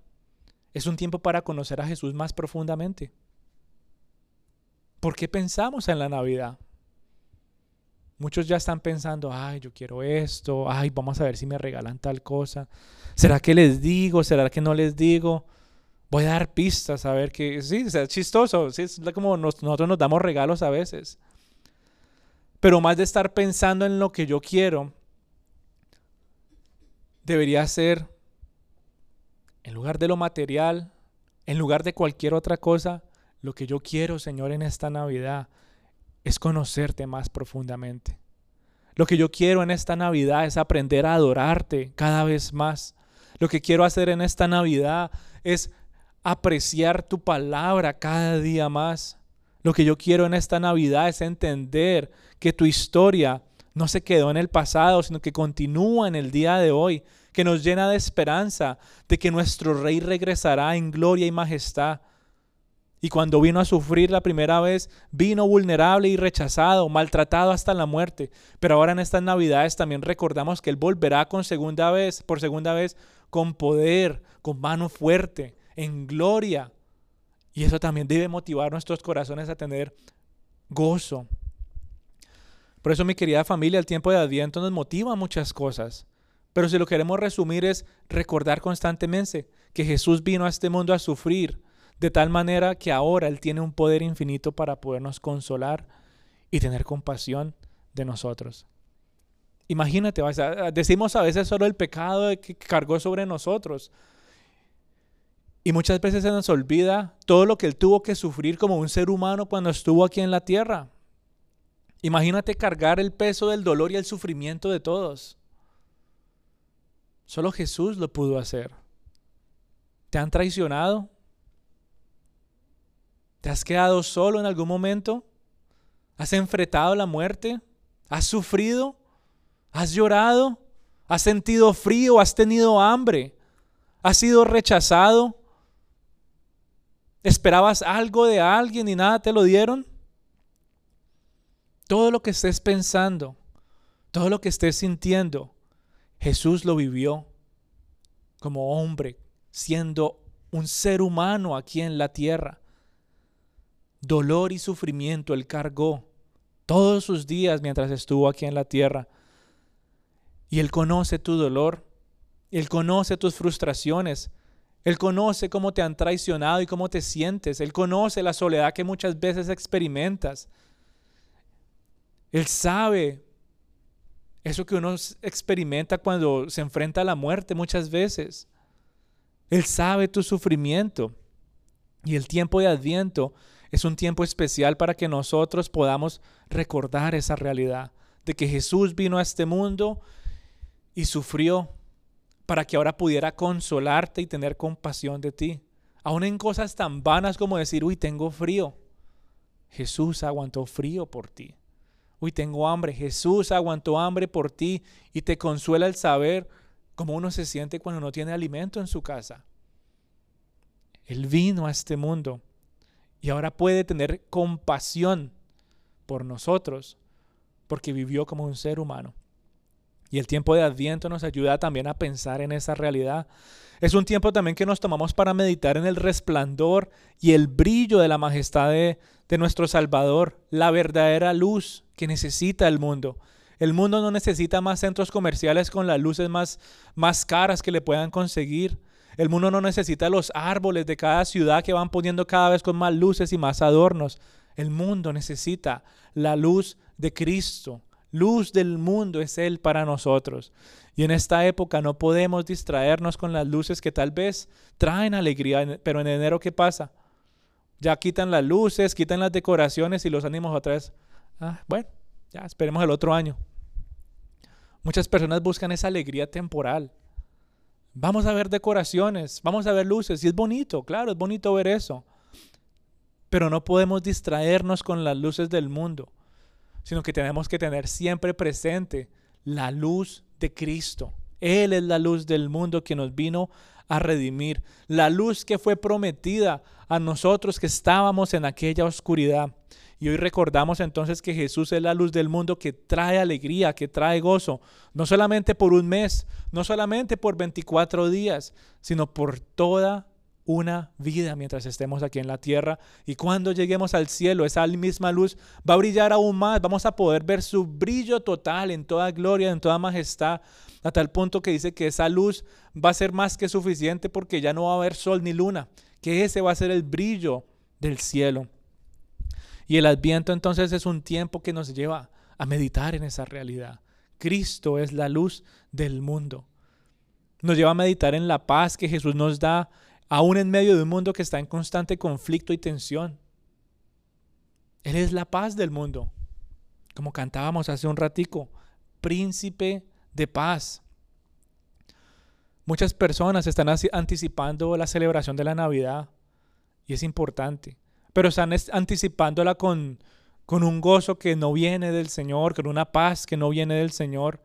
es un tiempo para conocer a Jesús más profundamente. ¿Por qué pensamos en la Navidad? Muchos ya están pensando, ay, yo quiero esto, ay, vamos a ver si me regalan tal cosa. ¿Será que les digo? ¿Será que no les digo? Voy a dar pistas a ver que, sí, es chistoso, sí, es como nosotros nos damos regalos a veces. Pero más de estar pensando en lo que yo quiero, debería ser en lugar de lo material, en lugar de cualquier otra cosa, lo que yo quiero, Señor, en esta Navidad es conocerte más profundamente. Lo que yo quiero en esta Navidad es aprender a adorarte cada vez más. Lo que quiero hacer en esta Navidad es apreciar tu palabra cada día más. Lo que yo quiero en esta Navidad es entender que tu historia no se quedó en el pasado, sino que continúa en el día de hoy que nos llena de esperanza de que nuestro Rey regresará en gloria y majestad. Y cuando vino a sufrir la primera vez, vino vulnerable y rechazado, maltratado hasta la muerte. Pero ahora en estas Navidades también recordamos que Él volverá con segunda vez, por segunda vez, con poder, con mano fuerte, en gloria. Y eso también debe motivar nuestros corazones a tener gozo. Por eso, mi querida familia, el tiempo de Adviento nos motiva muchas cosas. Pero si lo queremos resumir es recordar constantemente que Jesús vino a este mundo a sufrir de tal manera que ahora Él tiene un poder infinito para podernos consolar y tener compasión de nosotros. Imagínate, decimos a veces solo el pecado que cargó sobre nosotros. Y muchas veces se nos olvida todo lo que Él tuvo que sufrir como un ser humano cuando estuvo aquí en la tierra. Imagínate cargar el peso del dolor y el sufrimiento de todos. Solo Jesús lo pudo hacer. ¿Te han traicionado? ¿Te has quedado solo en algún momento? ¿Has enfrentado la muerte? ¿Has sufrido? ¿Has llorado? ¿Has sentido frío? ¿Has tenido hambre? ¿Has sido rechazado? ¿Esperabas algo de alguien y nada te lo dieron? Todo lo que estés pensando, todo lo que estés sintiendo, Jesús lo vivió como hombre, siendo un ser humano aquí en la tierra. Dolor y sufrimiento Él cargó todos sus días mientras estuvo aquí en la tierra. Y Él conoce tu dolor, Él conoce tus frustraciones, él conoce cómo te han traicionado y cómo te sientes. Él conoce la soledad que muchas veces experimentas. Él sabe eso que uno experimenta cuando se enfrenta a la muerte muchas veces. Él sabe tu sufrimiento. Y el tiempo de Adviento es un tiempo especial para que nosotros podamos recordar esa realidad de que Jesús vino a este mundo y sufrió para que ahora pudiera consolarte y tener compasión de ti. Aún en cosas tan vanas como decir, uy, tengo frío. Jesús aguantó frío por ti. Uy, tengo hambre. Jesús aguantó hambre por ti y te consuela el saber cómo uno se siente cuando no tiene alimento en su casa. Él vino a este mundo y ahora puede tener compasión por nosotros porque vivió como un ser humano. Y el tiempo de Adviento nos ayuda también a pensar en esa realidad. Es un tiempo también que nos tomamos para meditar en el resplandor y el brillo de la majestad de, nuestro Salvador, la verdadera luz que necesita el mundo. El mundo no necesita más centros comerciales con las luces más, más caras que le puedan conseguir. El mundo no necesita los árboles de cada ciudad que van poniendo cada vez con más luces y más adornos. El mundo necesita la luz de Cristo, Luz del mundo es Él para nosotros. Y en esta época no podemos distraernos con las luces que tal vez traen alegría, pero en enero ¿qué pasa? Ya quitan las luces, quitan las decoraciones y los ánimos otra vez. Ah, bueno, ya esperemos el otro año. Muchas personas buscan esa alegría temporal. Vamos a ver decoraciones, vamos a ver luces, y es bonito, claro, es bonito ver eso. Pero no podemos distraernos con las luces del mundo sino que tenemos que tener siempre presente la luz de Cristo. Él es la luz del mundo que nos vino a redimir, la luz que fue prometida a nosotros que estábamos en aquella oscuridad. Y hoy recordamos entonces que Jesús es la luz del mundo que trae alegría, que trae gozo, no solamente por un mes, no solamente por 24 días, sino por toda una vida mientras estemos aquí en la tierra y cuando lleguemos al cielo esa misma luz va a brillar aún más, vamos a poder ver su brillo total en toda gloria, en toda majestad, a tal punto que dice que esa luz va a ser más que suficiente porque ya no va a haber sol ni luna, que ese va a ser el brillo del cielo. Y el adviento entonces es un tiempo que nos lleva a meditar en esa realidad. Cristo es la luz del mundo. Nos lleva a meditar en la paz que Jesús nos da aún en medio de un mundo que está en constante conflicto y tensión. Él es la paz del mundo, como cantábamos hace un ratico, príncipe de paz. Muchas personas están anticipando la celebración de la Navidad y es importante, pero están anticipándola con, con un gozo que no viene del Señor, con una paz que no viene del Señor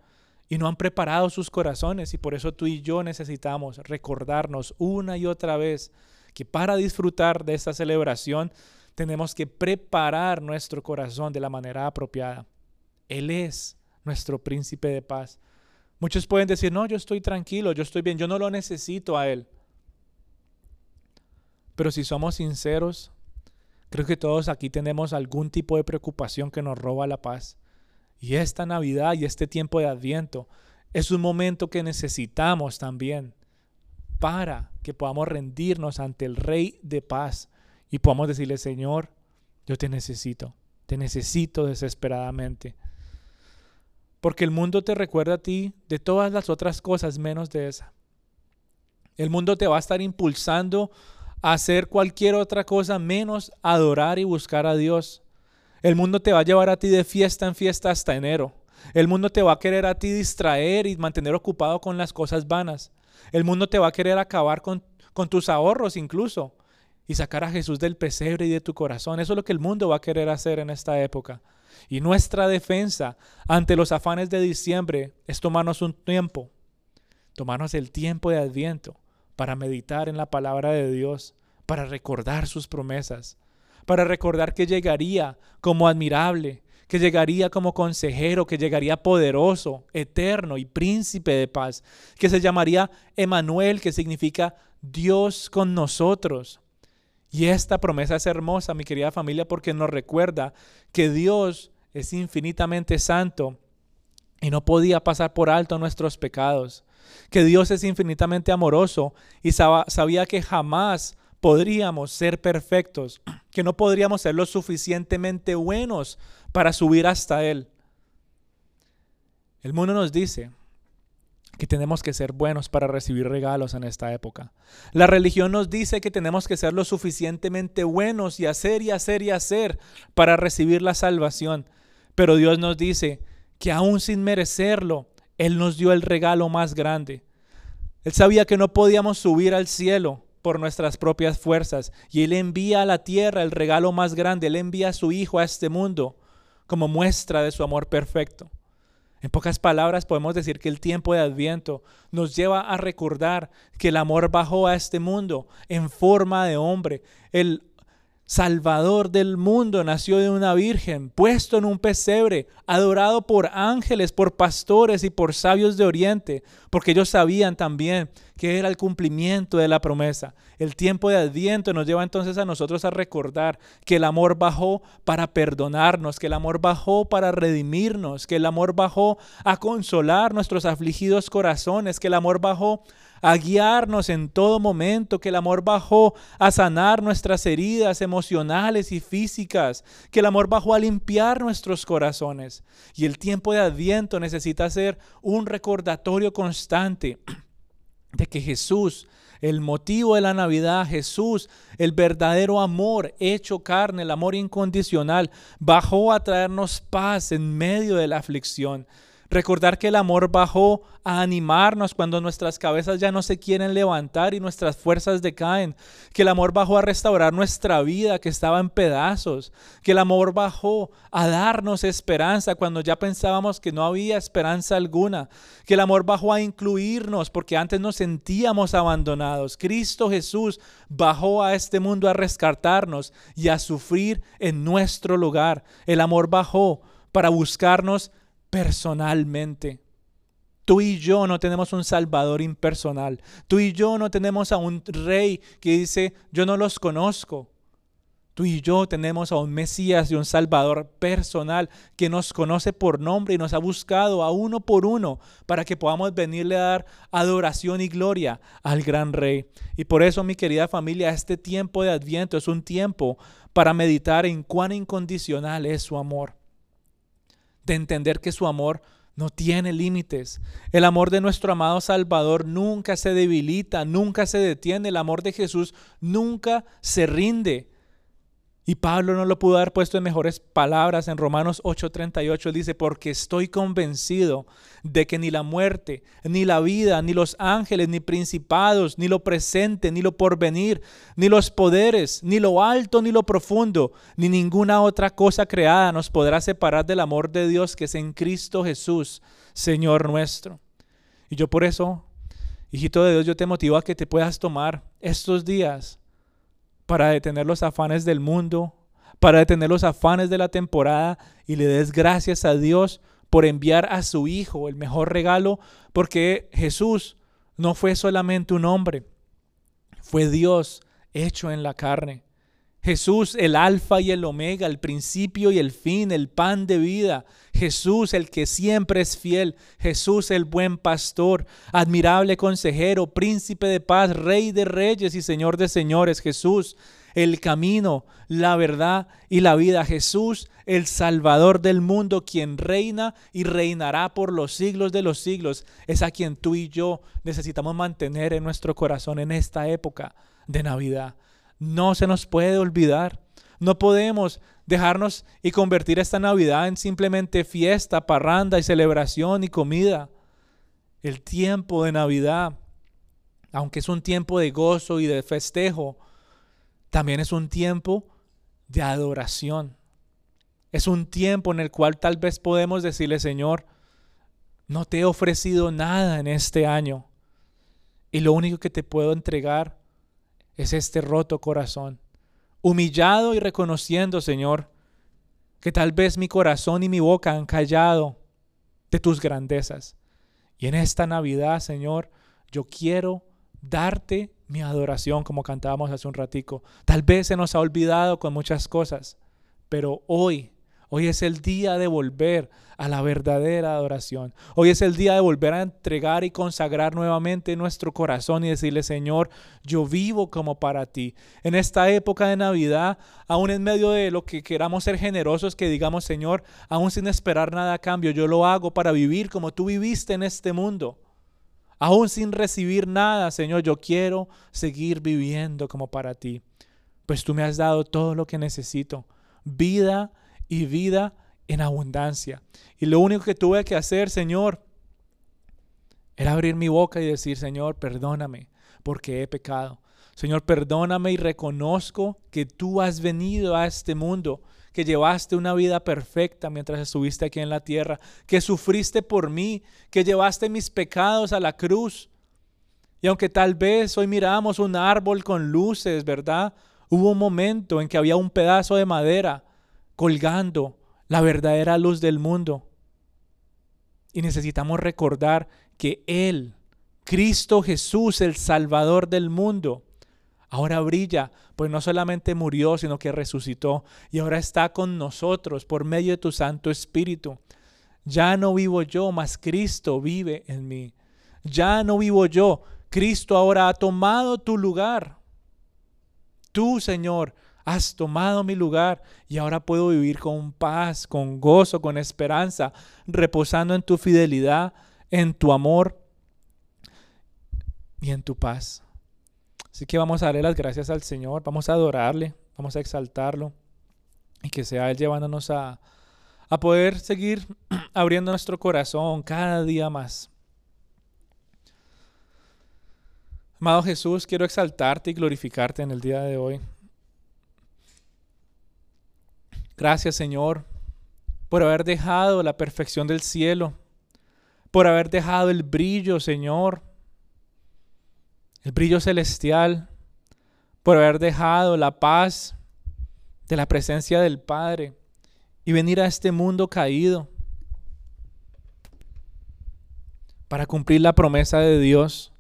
y no han preparado sus corazones y por eso tú y yo necesitamos recordarnos una y otra vez que para disfrutar de esta celebración tenemos que preparar nuestro corazón de la manera apropiada. Él es nuestro príncipe de paz. Muchos pueden decir, no, yo estoy tranquilo, yo estoy bien, yo no lo necesito a Él. Pero si somos sinceros, creo que todos aquí tenemos algún tipo de preocupación que nos roba la paz. Y esta Navidad y este tiempo de Adviento es un momento que necesitamos también para que podamos rendirnos ante el Rey de paz y podamos decirle, Señor, yo te necesito, te necesito desesperadamente. porque el mundo te recuerda a ti de todas las otras cosas menos de esa. El mundo te va a estar impulsando hacer cualquier otra cosa menos adorar y buscar a Dios. El mundo te va a llevar a ti de fiesta en fiesta hasta enero. El mundo te va a querer a ti distraer y mantener ocupado con las cosas vanas. El mundo te va a querer acabar con, con tus ahorros incluso y sacar a Jesús del pesebre y de tu corazón. Eso es lo que el mundo va a querer hacer en esta época. Y nuestra defensa ante los afanes de diciembre es tomarnos un tiempo, tomarnos el tiempo de adviento para meditar en la palabra de Dios, para recordar sus promesas, para recordar que llegaría como admirable, que llegaría como consejero, que llegaría poderoso, eterno y príncipe de paz, que se llamaría Emanuel, que significa Dios con nosotros. Y esta promesa es hermosa, mi querida familia, porque nos recuerda que Dios es infinitamente santo y no podía pasar por alto nuestros pecados, que Dios es infinitamente amoroso y sabía que jamás podríamos ser perfectos, que no podríamos ser lo suficientemente buenos para subir hasta Él. El mundo nos dice que tenemos que ser buenos para recibir regalos en esta época. La religión nos dice que tenemos que ser lo suficientemente buenos y hacer y hacer y hacer para recibir la salvación. Pero Dios nos dice que aún sin merecerlo, Él nos dio el regalo más grande. Él sabía que no podíamos subir al cielo por nuestras propias fuerzas y Él envía a la tierra el regalo más grande. Él envía a su Hijo a este mundo como muestra de su amor perfecto. En pocas palabras podemos decir que el tiempo de Adviento nos lleva a recordar que el amor bajó a este mundo en forma de hombre. El Salvador del mundo, nació de una virgen, puesto en un pesebre, adorado por ángeles, por pastores y por sabios de Oriente, porque ellos sabían también que era el cumplimiento de la promesa. El tiempo de Adviento nos lleva entonces a nosotros a recordar que el amor bajó para perdonarnos, que el amor bajó para redimirnos, que el amor bajó a consolar nuestros afligidos corazones, que el amor bajó a guiarnos en todo momento, que el amor bajó a sanar nuestras heridas emocionales y físicas, que el amor bajó a limpiar nuestros corazones. Y el tiempo de adviento necesita ser un recordatorio constante de que Jesús, el motivo de la Navidad, Jesús, el verdadero amor hecho carne, el amor incondicional, bajó a traernos paz en medio de la aflicción. Recordar que el amor bajó a animarnos cuando nuestras cabezas ya no se quieren levantar y nuestras fuerzas decaen. Que el amor bajó a restaurar nuestra vida que estaba en pedazos. Que el amor bajó a darnos esperanza cuando ya pensábamos que no había esperanza alguna. Que el amor bajó a incluirnos porque antes nos sentíamos abandonados. Cristo Jesús bajó a este mundo a rescatarnos y a sufrir en nuestro lugar. El amor bajó para buscarnos personalmente. Tú y yo no tenemos un Salvador impersonal. Tú y yo no tenemos a un rey que dice, yo no los conozco. Tú y yo tenemos a un Mesías y un Salvador personal que nos conoce por nombre y nos ha buscado a uno por uno para que podamos venirle a dar adoración y gloria al gran Rey. Y por eso, mi querida familia, este tiempo de Adviento es un tiempo para meditar en cuán incondicional es su amor de entender que su amor no tiene límites. El amor de nuestro amado Salvador nunca se debilita, nunca se detiene. El amor de Jesús nunca se rinde. Y Pablo no lo pudo haber puesto en mejores palabras. En Romanos 8:38 dice, porque estoy convencido de que ni la muerte, ni la vida, ni los ángeles, ni principados, ni lo presente, ni lo porvenir, ni los poderes, ni lo alto, ni lo profundo, ni ninguna otra cosa creada nos podrá separar del amor de Dios que es en Cristo Jesús, Señor nuestro. Y yo por eso, hijito de Dios, yo te motivo a que te puedas tomar estos días para detener los afanes del mundo, para detener los afanes de la temporada y le des gracias a Dios por enviar a su Hijo, el mejor regalo, porque Jesús no fue solamente un hombre, fue Dios hecho en la carne. Jesús, el alfa y el omega, el principio y el fin, el pan de vida. Jesús, el que siempre es fiel. Jesús, el buen pastor, admirable consejero, príncipe de paz, rey de reyes y señor de señores. Jesús, el camino, la verdad y la vida. Jesús, el Salvador del mundo, quien reina y reinará por los siglos de los siglos, es a quien tú y yo necesitamos mantener en nuestro corazón en esta época de Navidad. No se nos puede olvidar. No podemos dejarnos y convertir esta Navidad en simplemente fiesta, parranda y celebración y comida. El tiempo de Navidad, aunque es un tiempo de gozo y de festejo, también es un tiempo de adoración. Es un tiempo en el cual tal vez podemos decirle, Señor, no te he ofrecido nada en este año. Y lo único que te puedo entregar es este roto corazón humillado y reconociendo, Señor, que tal vez mi corazón y mi boca han callado de tus grandezas. Y en esta Navidad, Señor, yo quiero darte mi adoración, como cantábamos hace un ratico. Tal vez se nos ha olvidado con muchas cosas, pero hoy Hoy es el día de volver a la verdadera adoración. Hoy es el día de volver a entregar y consagrar nuevamente nuestro corazón y decirle, Señor, yo vivo como para ti. En esta época de Navidad, aún en medio de lo que queramos ser generosos, que digamos, Señor, aún sin esperar nada a cambio, yo lo hago para vivir como tú viviste en este mundo. Aún sin recibir nada, Señor, yo quiero seguir viviendo como para ti. Pues tú me has dado todo lo que necesito. Vida y vida en abundancia. Y lo único que tuve que hacer, Señor, era abrir mi boca y decir, Señor, perdóname porque he pecado. Señor, perdóname y reconozco que tú has venido a este mundo, que llevaste una vida perfecta mientras estuviste aquí en la tierra, que sufriste por mí, que llevaste mis pecados a la cruz. Y aunque tal vez hoy miramos un árbol con luces, ¿verdad? Hubo un momento en que había un pedazo de madera colgando la verdadera luz del mundo. Y necesitamos recordar que Él, Cristo Jesús, el Salvador del mundo, ahora brilla, pues no solamente murió, sino que resucitó y ahora está con nosotros por medio de tu Santo Espíritu. Ya no vivo yo, mas Cristo vive en mí. Ya no vivo yo, Cristo ahora ha tomado tu lugar. Tú, Señor, Has tomado mi lugar y ahora puedo vivir con paz, con gozo, con esperanza, reposando en tu fidelidad, en tu amor y en tu paz. Así que vamos a darle las gracias al Señor, vamos a adorarle, vamos a exaltarlo y que sea Él llevándonos a, a poder seguir abriendo nuestro corazón cada día más. Amado Jesús, quiero exaltarte y glorificarte en el día de hoy. Gracias Señor por haber dejado la perfección del cielo, por haber dejado el brillo, Señor, el brillo celestial, por haber dejado la paz de la presencia del Padre y venir a este mundo caído para cumplir la promesa de Dios,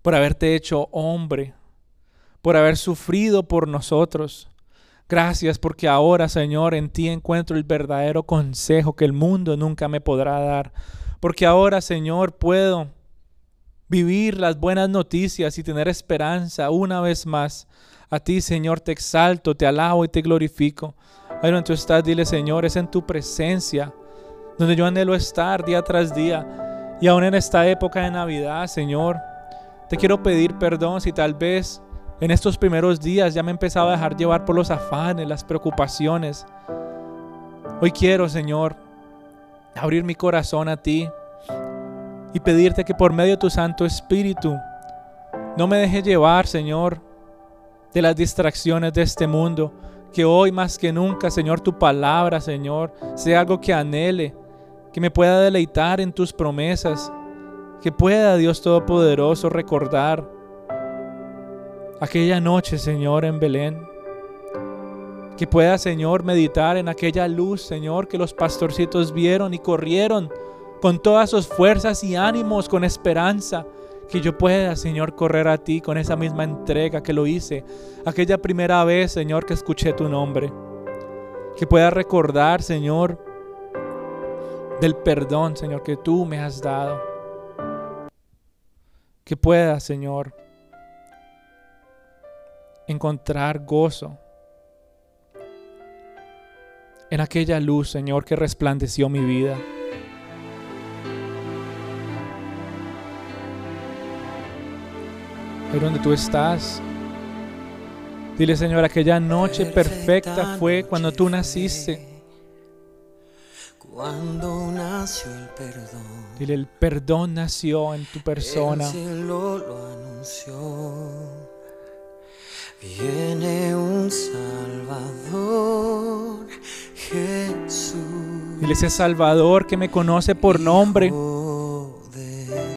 por haberte hecho hombre, por haber sufrido por nosotros, Gracias porque ahora, Señor, en ti encuentro el verdadero consejo que el mundo nunca me podrá dar. Porque ahora, Señor, puedo vivir las buenas noticias y tener esperanza una vez más. A ti, Señor, te exalto, te alabo y te glorifico. Ahí donde tú estás, dile, Señor, es en tu presencia donde yo anhelo estar día tras día. Y aún en esta época de Navidad, Señor, te quiero pedir perdón si tal vez en estos primeros días ya me empezaba a dejar llevar por los afanes, las preocupaciones. Hoy quiero, Señor, abrir mi corazón a ti y pedirte que por medio de tu Santo Espíritu no me deje llevar, Señor, de las distracciones de este mundo. Que hoy más que nunca, Señor, tu palabra, Señor, sea algo que anhele, que me pueda deleitar en tus promesas, que pueda, Dios Todopoderoso, recordar aquella noche, Señor, en Belén. Que pueda, Señor, meditar en aquella luz, Señor, que los pastorcitos vieron y corrieron con todas sus fuerzas y ánimos, con esperanza. Que yo pueda, Señor, correr a ti con esa misma entrega que lo hice aquella primera vez, Señor, que escuché tu nombre. Que pueda recordar, Señor, del perdón, Señor, que tú me has dado. Que pueda, Señor, encontrar gozo en aquella luz, Señor, que resplandeció mi vida. Ahí donde tú estás. Dile, Señor, aquella noche perfecta fue cuando tú naciste. Cuando nació el perdón. Dile, el perdón nació en tu persona. El cielo lo anunció. Viene un Salvador, Jesús. Dile ese Salvador que me conoce por nombre.